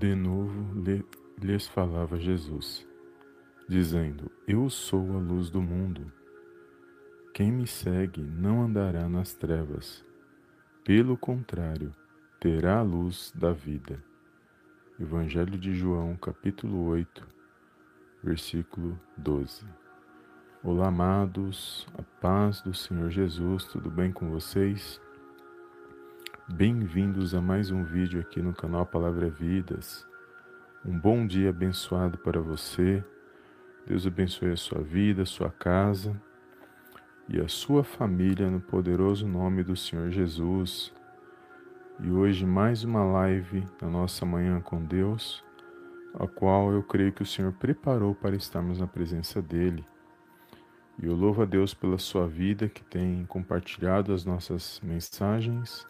De novo lhes falava Jesus, dizendo: Eu sou a luz do mundo. Quem me segue não andará nas trevas, pelo contrário, terá a luz da vida. Evangelho de João, capítulo 8, versículo 12. Olá, amados, a paz do Senhor Jesus, tudo bem com vocês? Bem-vindos a mais um vídeo aqui no canal Palavra Vidas. Um bom dia abençoado para você. Deus abençoe a sua vida, a sua casa e a sua família no poderoso nome do Senhor Jesus. E hoje mais uma live na nossa manhã com Deus, a qual eu creio que o Senhor preparou para estarmos na presença dele. E eu louvo a Deus pela sua vida que tem compartilhado as nossas mensagens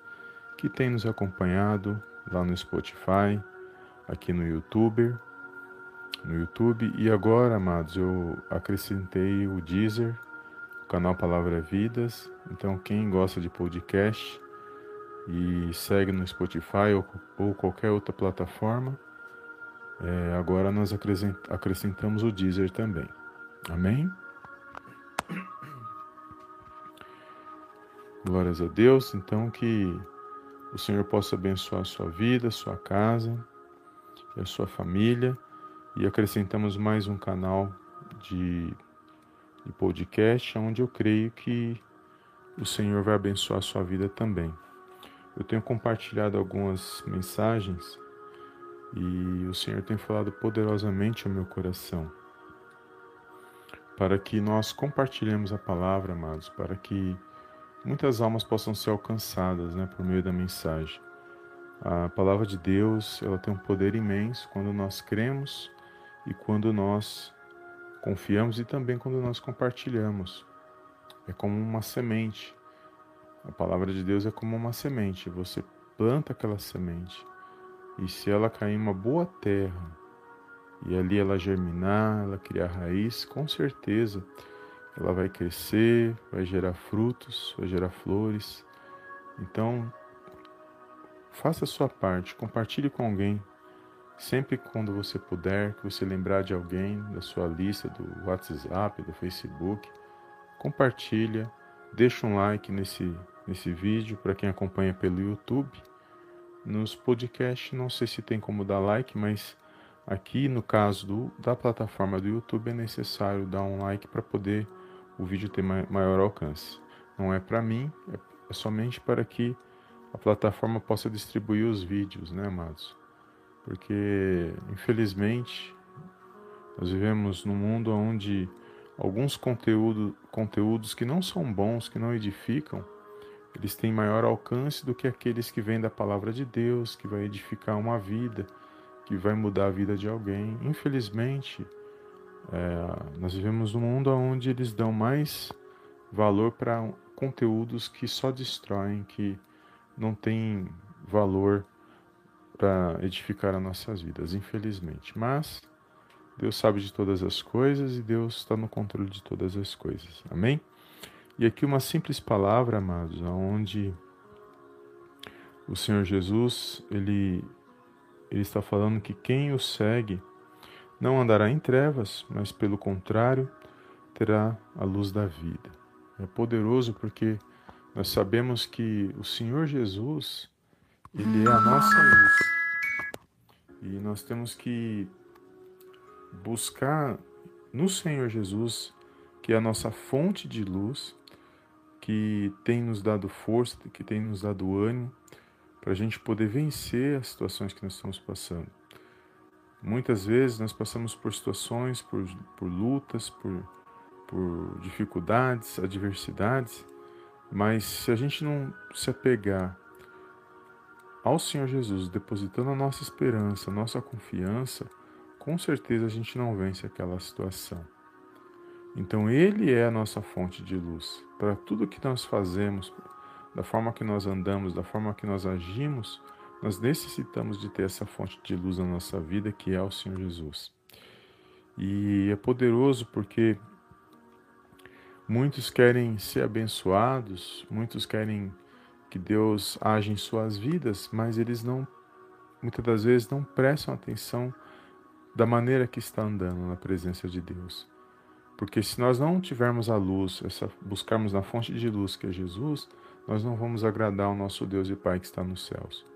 que tem nos acompanhado lá no Spotify, aqui no YouTube, no YouTube e agora, amados, eu acrescentei o Deezer, o canal Palavra Vidas. Então, quem gosta de podcast e segue no Spotify ou, ou qualquer outra plataforma, é, agora nós acrescentamos o Deezer também. Amém? Glórias a Deus. Então, que o Senhor possa abençoar a sua vida, a sua casa e a sua família. E acrescentamos mais um canal de, de podcast, onde eu creio que o Senhor vai abençoar a sua vida também. Eu tenho compartilhado algumas mensagens e o Senhor tem falado poderosamente ao meu coração para que nós compartilhemos a palavra, amados, para que muitas almas possam ser alcançadas né, por meio da mensagem. A palavra de Deus ela tem um poder imenso quando nós cremos e quando nós confiamos e também quando nós compartilhamos. É como uma semente. A palavra de Deus é como uma semente. Você planta aquela semente e se ela cair em uma boa terra e ali ela germinar, ela criar raiz, com certeza ela vai crescer, vai gerar frutos, vai gerar flores. Então, faça a sua parte, compartilhe com alguém. Sempre quando você puder, que você lembrar de alguém da sua lista do WhatsApp, do Facebook, compartilha, deixa um like nesse, nesse vídeo para quem acompanha pelo YouTube. Nos podcasts, não sei se tem como dar like, mas aqui no caso do, da plataforma do YouTube é necessário dar um like para poder o vídeo ter maior alcance. Não é para mim, é, é somente para que a plataforma possa distribuir os vídeos, né, amados? Porque, infelizmente, nós vivemos num mundo onde alguns conteúdo, conteúdos que não são bons, que não edificam, eles têm maior alcance do que aqueles que vêm da palavra de Deus, que vai edificar uma vida, que vai mudar a vida de alguém. Infelizmente, é, nós vivemos num mundo onde eles dão mais valor para conteúdos que só destroem, que não têm valor para edificar as nossas vidas, infelizmente. Mas Deus sabe de todas as coisas e Deus está no controle de todas as coisas. Amém? E aqui uma simples palavra, amados, onde o Senhor Jesus ele ele está falando que quem o segue não andará em trevas, mas pelo contrário, terá a luz da vida. É poderoso porque nós sabemos que o Senhor Jesus, ele é a nossa luz. E nós temos que buscar no Senhor Jesus, que é a nossa fonte de luz, que tem nos dado força, que tem nos dado ânimo, para a gente poder vencer as situações que nós estamos passando. Muitas vezes nós passamos por situações, por, por lutas, por, por dificuldades, adversidades, mas se a gente não se apegar ao Senhor Jesus, depositando a nossa esperança, a nossa confiança, com certeza a gente não vence aquela situação. Então Ele é a nossa fonte de luz. Para tudo que nós fazemos, da forma que nós andamos, da forma que nós agimos, nós necessitamos de ter essa fonte de luz na nossa vida, que é o Senhor Jesus. E é poderoso porque muitos querem ser abençoados, muitos querem que Deus age em suas vidas, mas eles não muitas das vezes não prestam atenção da maneira que está andando na presença de Deus. Porque se nós não tivermos a luz, essa, buscarmos na fonte de luz que é Jesus, nós não vamos agradar ao nosso Deus e Pai que está nos céus.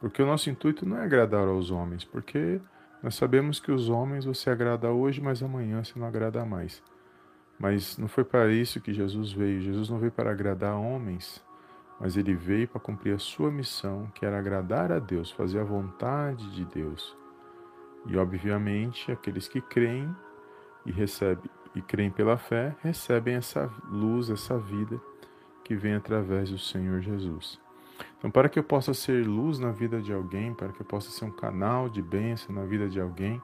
Porque o nosso intuito não é agradar aos homens, porque nós sabemos que os homens você agrada hoje, mas amanhã você não agrada mais. Mas não foi para isso que Jesus veio. Jesus não veio para agradar homens, mas ele veio para cumprir a sua missão, que era agradar a Deus, fazer a vontade de Deus. E obviamente, aqueles que creem e recebem e creem pela fé, recebem essa luz, essa vida que vem através do Senhor Jesus. Então, para que eu possa ser luz na vida de alguém, para que eu possa ser um canal de bênção na vida de alguém,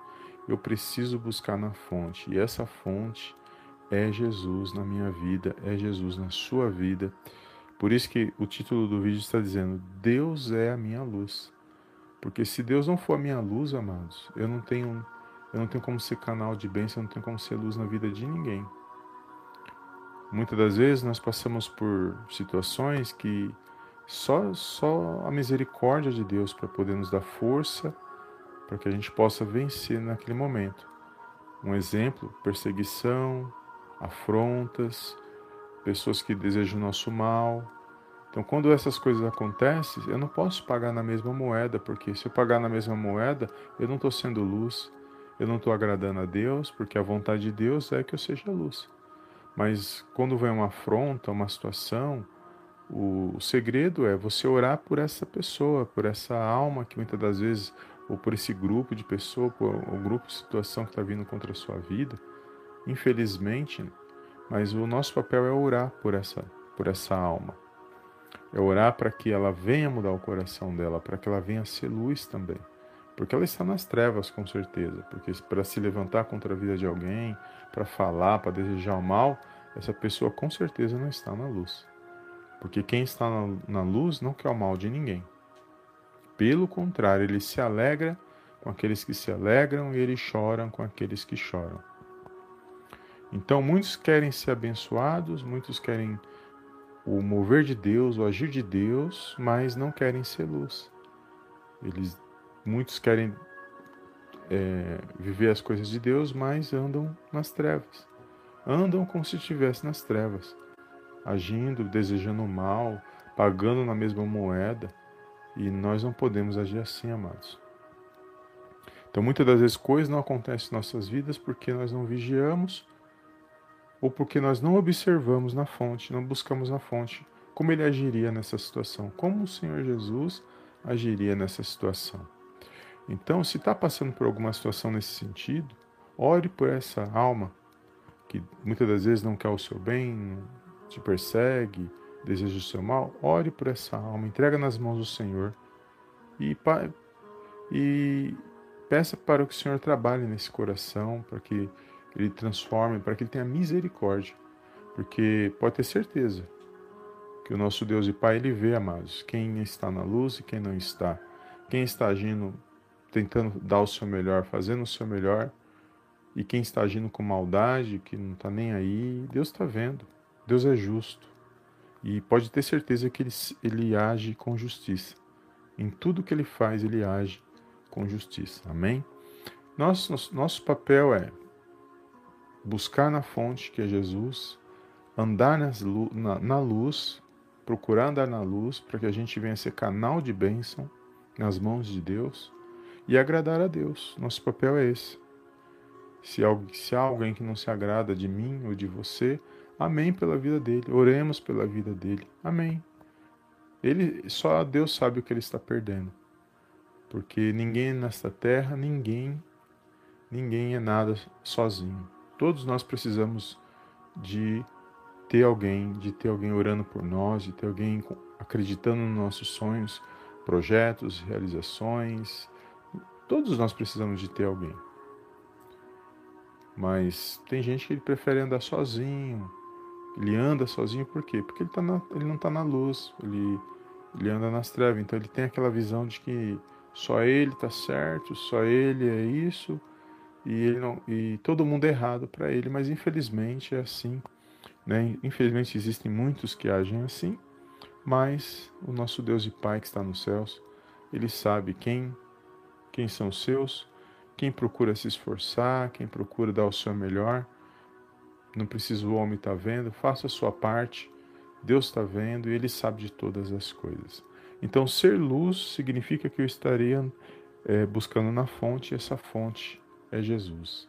eu preciso buscar na fonte. E essa fonte é Jesus na minha vida, é Jesus na sua vida. Por isso que o título do vídeo está dizendo: Deus é a minha luz. Porque se Deus não for a minha luz, amados, eu não tenho eu não tenho como ser canal de bênção, eu não tenho como ser luz na vida de ninguém. Muitas das vezes nós passamos por situações que só, só a misericórdia de Deus para poder nos dar força para que a gente possa vencer naquele momento. Um exemplo: perseguição, afrontas, pessoas que desejam o nosso mal. Então, quando essas coisas acontecem, eu não posso pagar na mesma moeda, porque se eu pagar na mesma moeda, eu não estou sendo luz, eu não estou agradando a Deus, porque a vontade de Deus é que eu seja luz. Mas quando vem uma afronta, uma situação, o, segredo é você orar por essa pessoa, por essa alma que muitas das vezes, ou por esse grupo de pessoas, por o grupo de situação que está vindo contra a sua vida. Infelizmente, mas o nosso papel é orar por essa, por essa alma. É orar para que ela venha mudar o coração dela, para que ela venha ser luz também. Porque ela está nas trevas, com certeza. Porque para se levantar contra a vida de alguém, para falar, para desejar o mal, essa pessoa com certeza não está na luz. Porque quem está na, luz não quer o mal de ninguém. Pelo contrário, ele se alegra com aqueles que se alegram e ele chora com aqueles que choram. Então, muitos querem ser abençoados, muitos querem o mover de Deus, o agir de Deus, mas não querem ser luz. Eles Muitos querem é, viver as coisas de Deus, mas andam nas trevas. Andam como se estivesse nas trevas, agindo, desejando mal, pagando na mesma moeda. E nós não podemos agir assim, amados. Então, muitas das vezes, coisas não acontecem em nossas vidas porque nós não vigiamos ou porque nós não observamos na fonte, não buscamos na fonte como ele agiria nessa situação, como o Senhor Jesus agiria nessa situação. Então, se está passando por alguma situação nesse sentido, ore por essa alma que muitas das vezes não quer o seu bem, te persegue, deseja o seu mal. Ore por essa alma, entrega nas mãos do Senhor e, e peça para que o Senhor trabalhe nesse coração, para que ele transforme, para que ele tenha misericórdia. Porque pode ter certeza que o nosso Deus e Pai, ele vê, amados, quem está na luz e quem não está. Quem está agindo tentando dar o seu melhor, fazendo o seu melhor, e quem está agindo com maldade, que não está nem aí, Deus está vendo. Deus é justo. E pode ter certeza que ele, ele age com justiça. Em tudo que ele faz, ele age com justiça. Amém? Nosso, nosso, nosso papel é buscar na fonte, que é Jesus, andar nas, na, na luz, procurar andar na luz, para que a gente venha ser canal de bênção nas mãos de Deus e agradar a Deus. Nosso papel é esse. Se, se há alguém que não se agrada de mim ou de você, amém pela vida dele. Oremos pela vida dele. Amém. Ele só Deus sabe o que ele está perdendo. Porque ninguém nesta terra, ninguém, ninguém é nada sozinho. Todos nós precisamos de ter alguém, de ter alguém orando por nós, de ter alguém acreditando nos nossos sonhos, projetos, realizações, Todos nós precisamos de ter alguém. Mas tem gente que prefere andar sozinho. Ele anda sozinho por quê? Porque ele, tá na, ele não está na luz, ele, ele anda nas trevas. Então ele tem aquela visão de que só ele está certo, só ele é isso, e, ele não, e todo mundo é errado para ele. Mas infelizmente é assim. Né? Infelizmente existem muitos que agem assim, mas o nosso Deus e Pai que está nos céus, ele sabe quem quem são seus, quem procura se esforçar, quem procura dar o seu melhor. Não precisa o homem estar tá vendo, faça a sua parte. Deus está vendo e Ele sabe de todas as coisas. Então, ser luz significa que eu estaria é, buscando na fonte, e essa fonte é Jesus.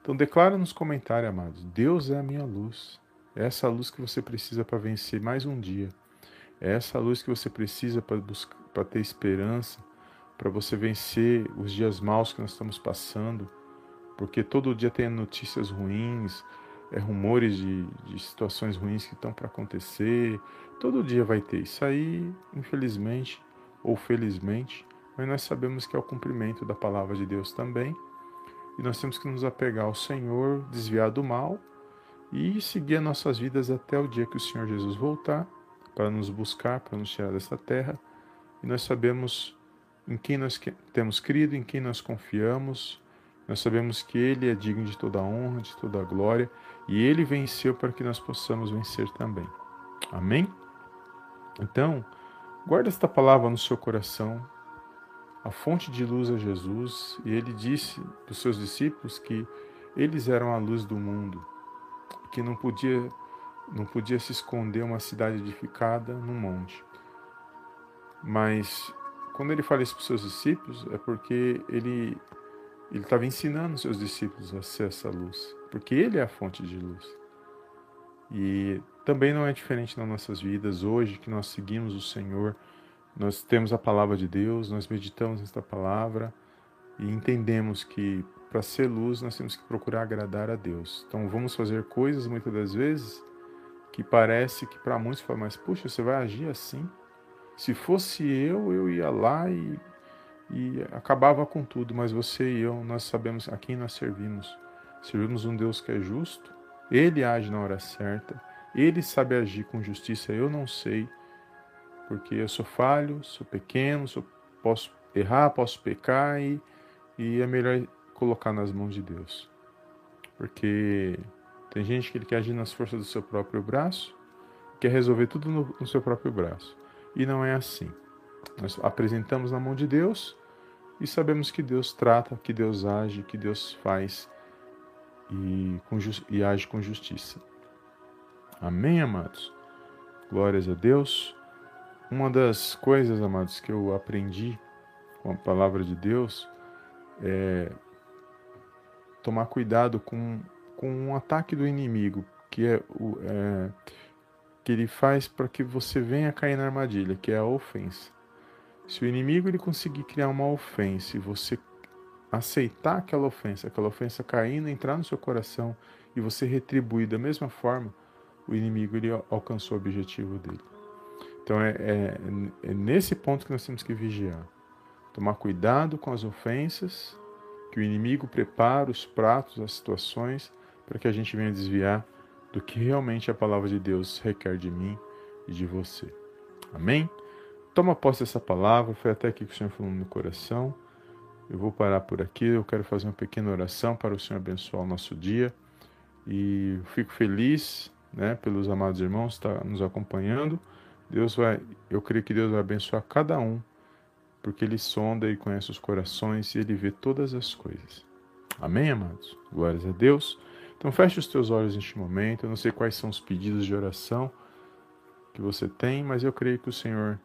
Então, declara nos comentários, amados: Deus é a minha luz. É essa luz que você precisa para vencer mais um dia. É essa luz que você precisa para ter esperança, para você vencer os dias maus que nós estamos passando, porque todo dia tem notícias ruins, é, rumores de, de situações ruins que estão para acontecer. Todo dia vai ter isso aí, infelizmente ou felizmente, mas nós sabemos que é o cumprimento da palavra de Deus também. E nós temos que nos apegar ao Senhor, desviar do mal e seguir as nossas vidas até o dia que o Senhor Jesus voltar para nos buscar, para nos tirar dessa terra. E nós sabemos em quem nós temos crido, em quem nós confiamos. Nós sabemos que Ele é digno de toda honra, de toda glória, e Ele venceu para que nós possamos vencer também. Amém? Então, guarda esta palavra no seu coração. A fonte de luz é Jesus, e Ele disse dos seus discípulos que eles eram a luz do mundo que não podia não podia se esconder uma cidade edificada num monte. Mas quando ele fala isso para os seus discípulos, é porque ele ele estava ensinando seus discípulos a ser essa luz, porque ele é a fonte de luz. E também não é diferente nas nossas vidas hoje que nós seguimos o Senhor, nós temos a palavra de Deus, nós meditamos nesta palavra e entendemos que para ser luz, nós temos que procurar agradar a Deus. Então vamos fazer coisas muitas das vezes que parece que para muitos fala, mas puxa, você vai agir assim? Se fosse eu, eu ia lá e, e acabava com tudo, mas você e eu, nós sabemos a quem nós servimos. Servimos um Deus que é justo, ele age na hora certa, ele sabe agir com justiça, eu não sei, porque eu sou falho, sou pequeno, sou, posso errar, posso pecar e, e é melhor colocar nas mãos de Deus. Porque tem gente que ele quer agir nas forças do seu próprio braço, quer resolver tudo no, no seu próprio braço. E não é assim. Nós apresentamos na mão de Deus e sabemos que Deus trata, que Deus age, que Deus faz e, e age com justiça. Amém, amados? Glórias a Deus. Uma das coisas, amados, que eu aprendi com a palavra de Deus é tomar cuidado com, com um ataque do inimigo, que é o é, que ele faz para que você venha cair na armadilha, que é a ofensa. Se o inimigo ele conseguir criar uma ofensa e você aceitar aquela ofensa, aquela ofensa caindo, entrar no seu coração e você retribuir da mesma forma, o inimigo ele alcançou o objetivo dele. Então é, é, é nesse ponto que nós temos que vigiar. Tomar cuidado com as ofensas que o inimigo prepara os pratos, as situações, para que a gente venha desviar do que realmente a palavra de Deus requer de mim e de você. Amém? Toma posse dessa palavra, foi até aqui que o Senhor falou no meu coração. Eu vou parar por aqui, eu quero fazer uma pequena oração para o Senhor abençoar o nosso dia. E fico feliz né, pelos amados irmãos que estão nos acompanhando. Deus vai, eu creio que Deus vai abençoar cada um porque ele sonda e conhece os corações e ele vê todas as coisas. Amém, amados? Glórias a Deus. Então feche os teus olhos neste momento. Eu não sei quais são os pedidos de oração que você tem, mas eu creio que o Senhor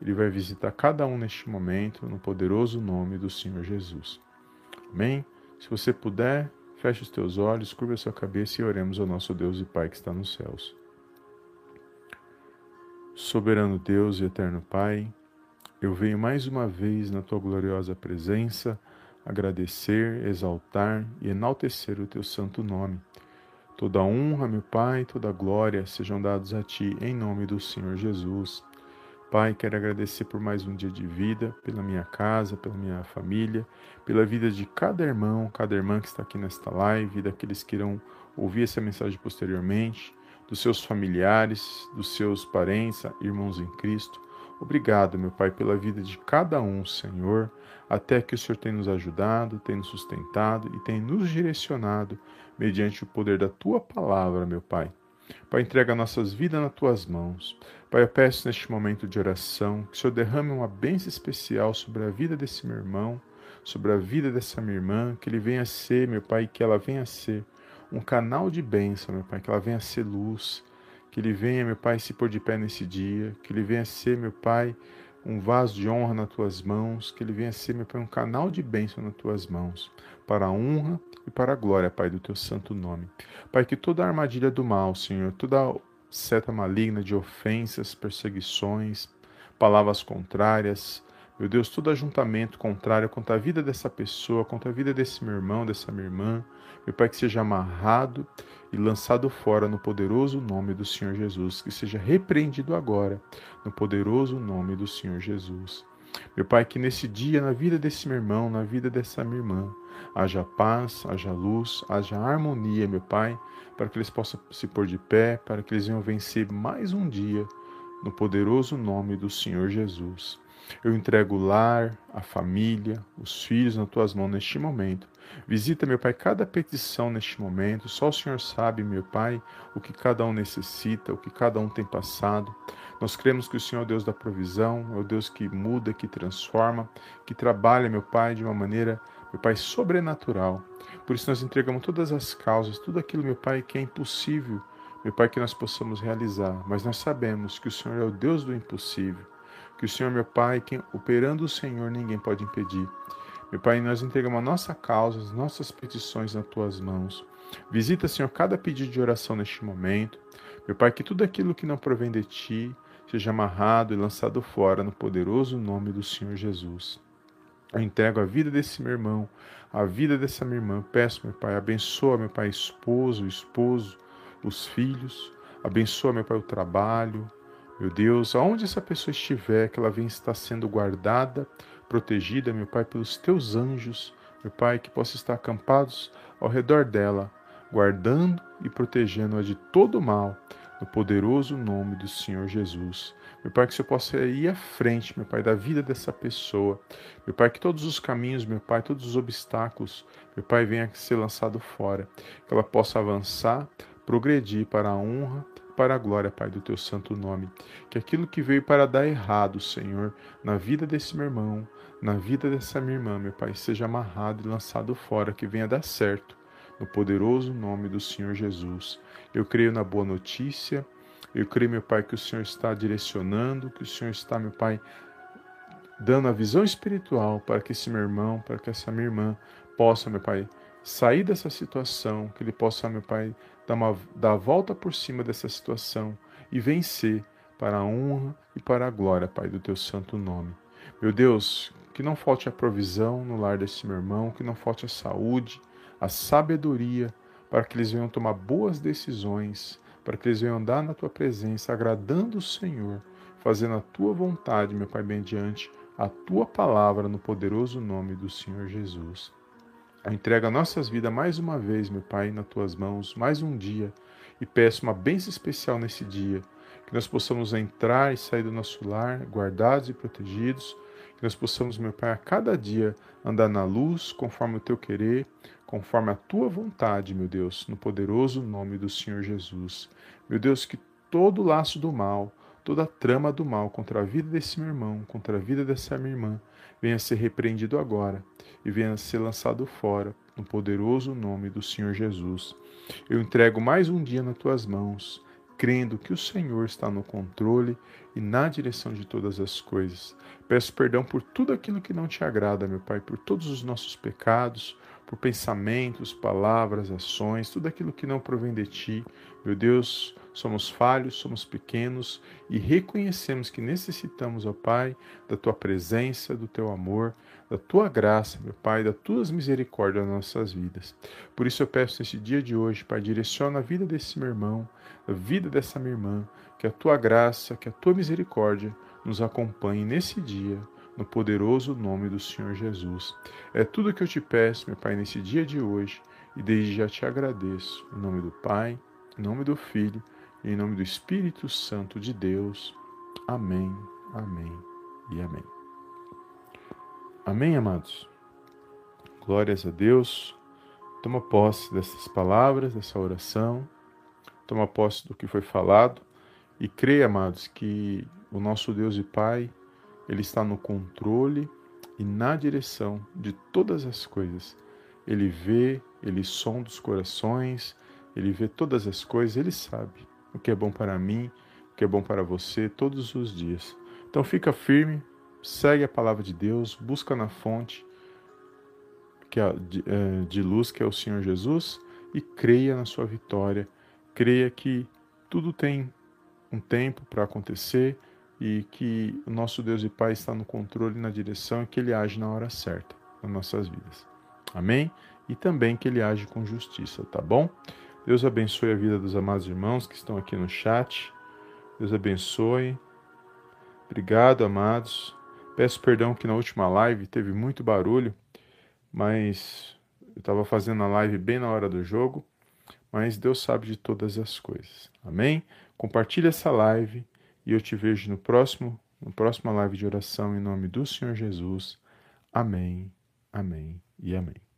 ele vai visitar cada um neste momento no poderoso nome do Senhor Jesus. Amém? Se você puder, feche os teus olhos, curva a sua cabeça e oremos ao nosso Deus e Pai que está nos céus. Soberano Deus e eterno Pai, eu venho mais uma vez na tua gloriosa presença agradecer, exaltar e enaltecer o teu santo nome. Toda honra, meu Pai, toda glória sejam dados a ti em nome do Senhor Jesus. Pai, quero agradecer por mais um dia de vida, pela minha casa, pela minha família, pela vida de cada irmão, cada irmã que está aqui nesta live, daqueles que irão ouvir essa mensagem posteriormente, dos seus familiares, dos seus parentes, irmãos em Cristo. Obrigado, meu Pai, pela vida de cada um, Senhor, até que o Senhor tem nos ajudado, tem nos sustentado e tem nos direcionado mediante o poder da tua palavra, meu Pai. Pai, entrega nossas vidas nas tuas mãos. Pai, eu peço neste momento de oração que o Senhor derrame uma bênção especial sobre a vida desse meu irmão, sobre a vida dessa minha irmã, que ele venha ser, meu Pai, que ela venha ser um canal de bênção, meu Pai, que ela venha ser luz, que ele venha, meu Pai, se pôr de pé nesse dia, que ele venha ser, meu Pai, um vaso de honra nas tuas mãos, que ele venha ser, meu Pai, um canal de bênção nas tuas mãos, para a honra e para a glória, Pai, do teu santo nome. Pai, que toda armadilha do mal, Senhor, toda seta maligna de ofensas, perseguições, palavras contrárias, meu Deus, todo ajuntamento contrário contra a vida dessa pessoa, contra a vida desse meu irmão, dessa minha irmã, meu Pai, que seja amarrado e lançado fora no poderoso nome do Senhor Jesus, que seja repreendido agora no poderoso nome do Senhor Jesus. Meu Pai, que nesse dia, na vida desse meu irmão, na vida dessa minha irmã, haja paz, haja luz, haja harmonia, meu Pai, para que eles possam se pôr de pé, para que eles venham vencer mais um dia, no poderoso nome do Senhor Jesus. Eu entrego o lar, a família, os filhos nas tuas mãos neste momento. Visita, meu Pai, cada petição neste momento. Só o Senhor sabe, meu Pai, o que cada um necessita, o que cada um tem passado. Nós cremos que o Senhor é o Deus da provisão, é o Deus que muda, que transforma, que trabalha, meu Pai, de uma maneira, meu Pai, sobrenatural. Por isso nós entregamos todas as causas, tudo aquilo, meu Pai, que é impossível, meu Pai, que nós possamos realizar. Mas nós sabemos que o Senhor é o Deus do impossível que o Senhor, meu Pai, quem, operando o Senhor, ninguém pode impedir. Meu Pai, nós entregamos a nossa causa, as nossas petições nas tuas mãos. Visita, Senhor, cada pedido de oração neste momento. Meu Pai, que tudo aquilo que não provém de ti seja amarrado e lançado fora no poderoso nome do Senhor Jesus. Eu entrego a vida desse meu irmão, a vida dessa minha irmã. Peço, meu Pai, abençoa, meu Pai, esposo, esposo, os filhos. Abençoa, meu Pai, o trabalho, meu Deus, aonde essa pessoa estiver, que ela venha estar sendo guardada, protegida, meu Pai, pelos teus anjos, meu Pai, que possa estar acampados ao redor dela, guardando e protegendo-a de todo mal, no poderoso nome do Senhor Jesus. Meu Pai, que o Senhor possa ir à frente, meu Pai, da vida dessa pessoa. Meu Pai, que todos os caminhos, meu Pai, todos os obstáculos, meu Pai, venha ser lançado fora. Que ela possa avançar, progredir para a honra para a glória, Pai, do teu santo nome. Que aquilo que veio para dar errado, Senhor, na vida desse meu irmão, na vida dessa minha irmã, meu Pai, seja amarrado e lançado fora, que venha dar certo, no poderoso nome do Senhor Jesus. Eu creio na boa notícia, eu creio, meu Pai, que o Senhor está direcionando, que o Senhor está, meu Pai, dando a visão espiritual para que esse meu irmão, para que essa minha irmã possa, meu Pai, sair dessa situação, que ele possa, meu Pai, dar, uma, dar a volta por cima dessa situação e vencer para a honra e para a glória, Pai, do teu santo nome. Meu Deus, que não falte a provisão no lar desse meu irmão, que não falte a saúde, a sabedoria, para que eles venham tomar boas decisões, para que eles venham andar na tua presença, agradando o Senhor, fazendo a tua vontade, meu Pai, mediante a tua palavra no poderoso nome do Senhor Jesus. Entrega nossas vidas mais uma vez, meu Pai, nas tuas mãos, mais um dia, e peço uma bênção especial nesse dia, que nós possamos entrar e sair do nosso lar, guardados e protegidos, que nós possamos, meu Pai, a cada dia andar na luz, conforme o teu querer, conforme a tua vontade, meu Deus, no poderoso nome do Senhor Jesus. Meu Deus, que todo laço do mal, toda trama do mal contra a vida desse meu irmão, contra a vida dessa minha irmã, venha ser repreendido agora e venha ser lançado fora, no poderoso nome do Senhor Jesus. Eu entrego mais um dia nas tuas mãos, crendo que o Senhor está no controle e na direção de todas as coisas. Peço perdão por tudo aquilo que não te agrada, meu Pai, por todos os nossos pecados, por pensamentos, palavras, ações, tudo aquilo que não provém de ti. Meu Deus, somos falhos, somos pequenos e reconhecemos que necessitamos, ó Pai, da tua presença, do teu amor, da tua graça, meu Pai, das tuas misericórdias nas nossas vidas. Por isso eu peço nesse dia de hoje, Pai, direciona a vida desse meu irmão, a vida dessa minha irmã, que a tua graça, que a tua misericórdia nos acompanhe nesse dia no poderoso nome do Senhor Jesus. É tudo que eu te peço, meu Pai, nesse dia de hoje, e desde já te agradeço. Em nome do Pai, em nome do Filho em nome do Espírito Santo de Deus. Amém, amém e amém. Amém, amados? Glórias a Deus. Toma posse dessas palavras, dessa oração. Toma posse do que foi falado. E creia, amados, que o nosso Deus e Pai ele está no controle e na direção de todas as coisas. Ele vê, ele sonda os corações, ele vê todas as coisas, ele sabe o que é bom para mim, o que é bom para você todos os dias. Então fica firme, segue a palavra de Deus, busca na fonte que é de, luz que é o Senhor Jesus e creia na sua vitória. Creia que tudo tem um tempo para acontecer e que o nosso Deus e Pai está no controle, na direção e que Ele age na hora certa nas nossas vidas. Amém? E também que Ele age com justiça, tá bom? Deus abençoe a vida dos amados irmãos que estão aqui no chat. Deus abençoe. Obrigado, amados. Peço perdão que na última live teve muito barulho, mas eu estava fazendo a live bem na hora do jogo, mas Deus sabe de todas as coisas. Amém? Compartilhe essa live e eu te vejo no próximo, no próxima live de oração em nome do Senhor Jesus. Amém. Amém e amém.